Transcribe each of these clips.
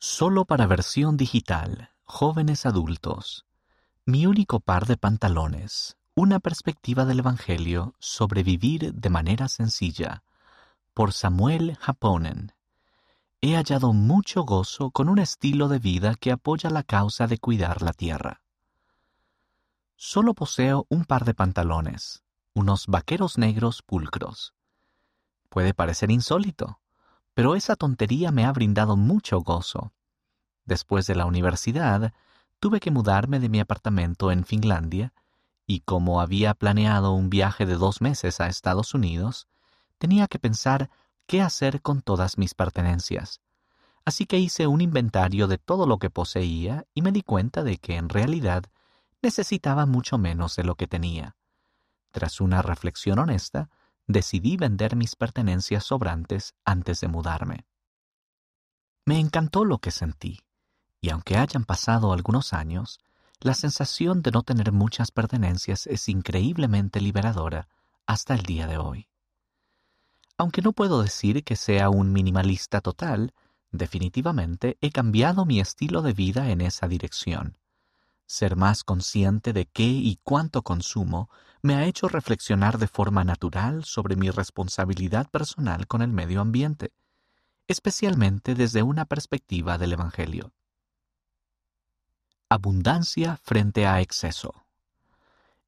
Solo para versión digital, jóvenes adultos. Mi único par de pantalones. Una perspectiva del Evangelio sobre vivir de manera sencilla. Por Samuel Japonen. He hallado mucho gozo con un estilo de vida que apoya la causa de cuidar la tierra. Solo poseo un par de pantalones, unos vaqueros negros pulcros. Puede parecer insólito, pero esa tontería me ha brindado mucho gozo. Después de la universidad, tuve que mudarme de mi apartamento en Finlandia, y como había planeado un viaje de dos meses a Estados Unidos, tenía que pensar qué hacer con todas mis pertenencias. Así que hice un inventario de todo lo que poseía y me di cuenta de que en realidad necesitaba mucho menos de lo que tenía. Tras una reflexión honesta, decidí vender mis pertenencias sobrantes antes de mudarme. Me encantó lo que sentí, y aunque hayan pasado algunos años, la sensación de no tener muchas pertenencias es increíblemente liberadora hasta el día de hoy. Aunque no puedo decir que sea un minimalista total, definitivamente he cambiado mi estilo de vida en esa dirección. Ser más consciente de qué y cuánto consumo me ha hecho reflexionar de forma natural sobre mi responsabilidad personal con el medio ambiente, especialmente desde una perspectiva del Evangelio. Abundancia frente a exceso.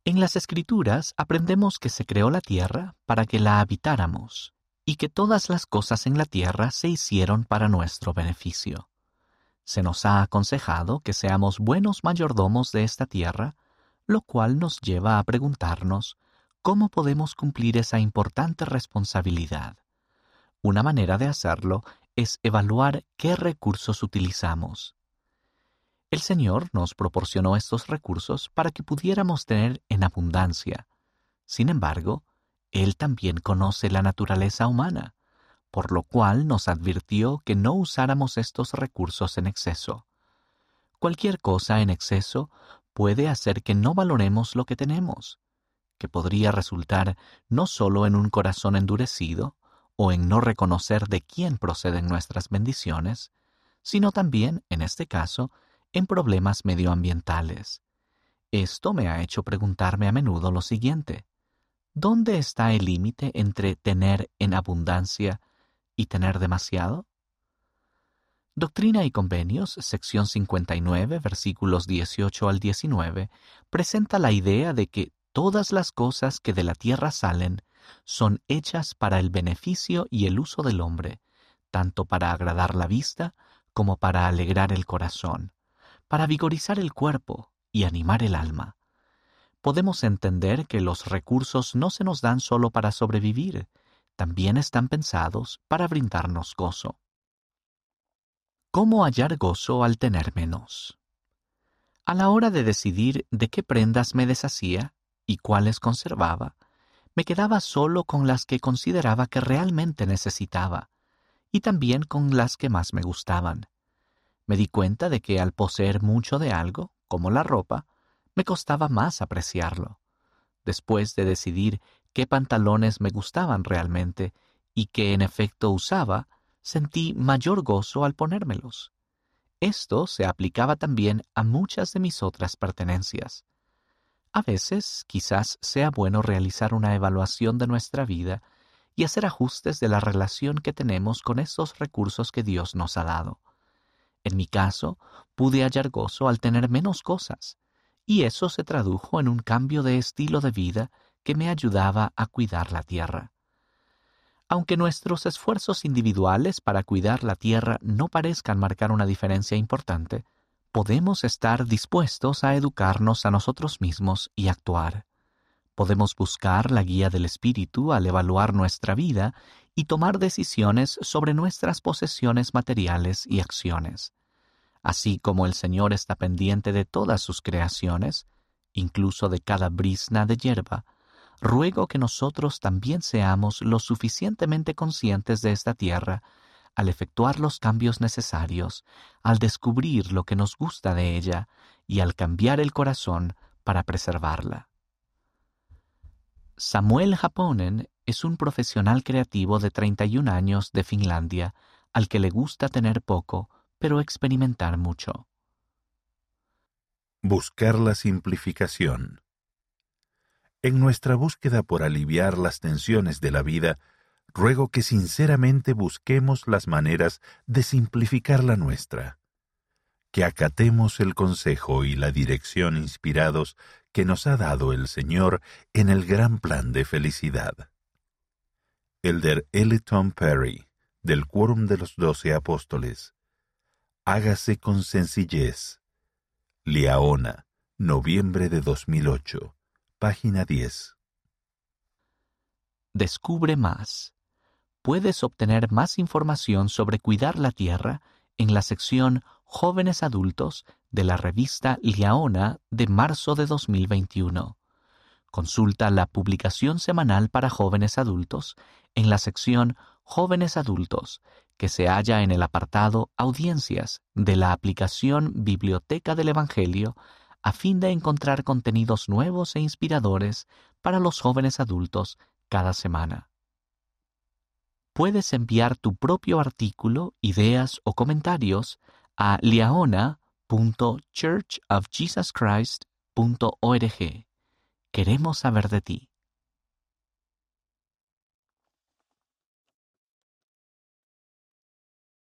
En las Escrituras aprendemos que se creó la tierra para que la habitáramos y que todas las cosas en la tierra se hicieron para nuestro beneficio. Se nos ha aconsejado que seamos buenos mayordomos de esta tierra, lo cual nos lleva a preguntarnos cómo podemos cumplir esa importante responsabilidad. Una manera de hacerlo es evaluar qué recursos utilizamos. El Señor nos proporcionó estos recursos para que pudiéramos tener en abundancia. Sin embargo, Él también conoce la naturaleza humana por lo cual nos advirtió que no usáramos estos recursos en exceso. Cualquier cosa en exceso puede hacer que no valoremos lo que tenemos, que podría resultar no solo en un corazón endurecido o en no reconocer de quién proceden nuestras bendiciones, sino también, en este caso, en problemas medioambientales. Esto me ha hecho preguntarme a menudo lo siguiente. ¿Dónde está el límite entre tener en abundancia y tener demasiado? Doctrina y Convenios, sección 59, versículos 18 al 19, presenta la idea de que todas las cosas que de la tierra salen son hechas para el beneficio y el uso del hombre, tanto para agradar la vista como para alegrar el corazón, para vigorizar el cuerpo y animar el alma. Podemos entender que los recursos no se nos dan solo para sobrevivir, también están pensados para brindarnos gozo. ¿Cómo hallar gozo al tener menos? A la hora de decidir de qué prendas me deshacía y cuáles conservaba, me quedaba solo con las que consideraba que realmente necesitaba, y también con las que más me gustaban. Me di cuenta de que al poseer mucho de algo, como la ropa, me costaba más apreciarlo. Después de decidir qué pantalones me gustaban realmente y que en efecto usaba, sentí mayor gozo al ponérmelos. Esto se aplicaba también a muchas de mis otras pertenencias. A veces quizás sea bueno realizar una evaluación de nuestra vida y hacer ajustes de la relación que tenemos con estos recursos que Dios nos ha dado. En mi caso, pude hallar gozo al tener menos cosas, y eso se tradujo en un cambio de estilo de vida que me ayudaba a cuidar la tierra. Aunque nuestros esfuerzos individuales para cuidar la tierra no parezcan marcar una diferencia importante, podemos estar dispuestos a educarnos a nosotros mismos y actuar. Podemos buscar la guía del Espíritu al evaluar nuestra vida y tomar decisiones sobre nuestras posesiones materiales y acciones. Así como el Señor está pendiente de todas sus creaciones, incluso de cada brisna de hierba, ruego que nosotros también seamos lo suficientemente conscientes de esta tierra al efectuar los cambios necesarios, al descubrir lo que nos gusta de ella y al cambiar el corazón para preservarla. Samuel Japonen es un profesional creativo de 31 años de Finlandia al que le gusta tener poco, pero experimentar mucho. Buscar la simplificación. En nuestra búsqueda por aliviar las tensiones de la vida, ruego que sinceramente busquemos las maneras de simplificar la nuestra, que acatemos el consejo y la dirección inspirados que nos ha dado el Señor en el gran plan de felicidad. Elder Tom Perry, del Quórum de los Doce Apóstoles. Hágase con sencillez. Liaona, noviembre de 2008, página 10. Descubre más puedes obtener más información sobre cuidar la tierra en la sección Jóvenes Adultos de la revista Liaona de marzo de 2021. Consulta la publicación semanal para jóvenes adultos en la sección Jóvenes Adultos, que se halla en el apartado Audiencias de la aplicación Biblioteca del Evangelio, a fin de encontrar contenidos nuevos e inspiradores para los jóvenes adultos cada semana puedes enviar tu propio artículo, ideas o comentarios a liaona.churchofjesuschrist.org. Queremos saber de ti.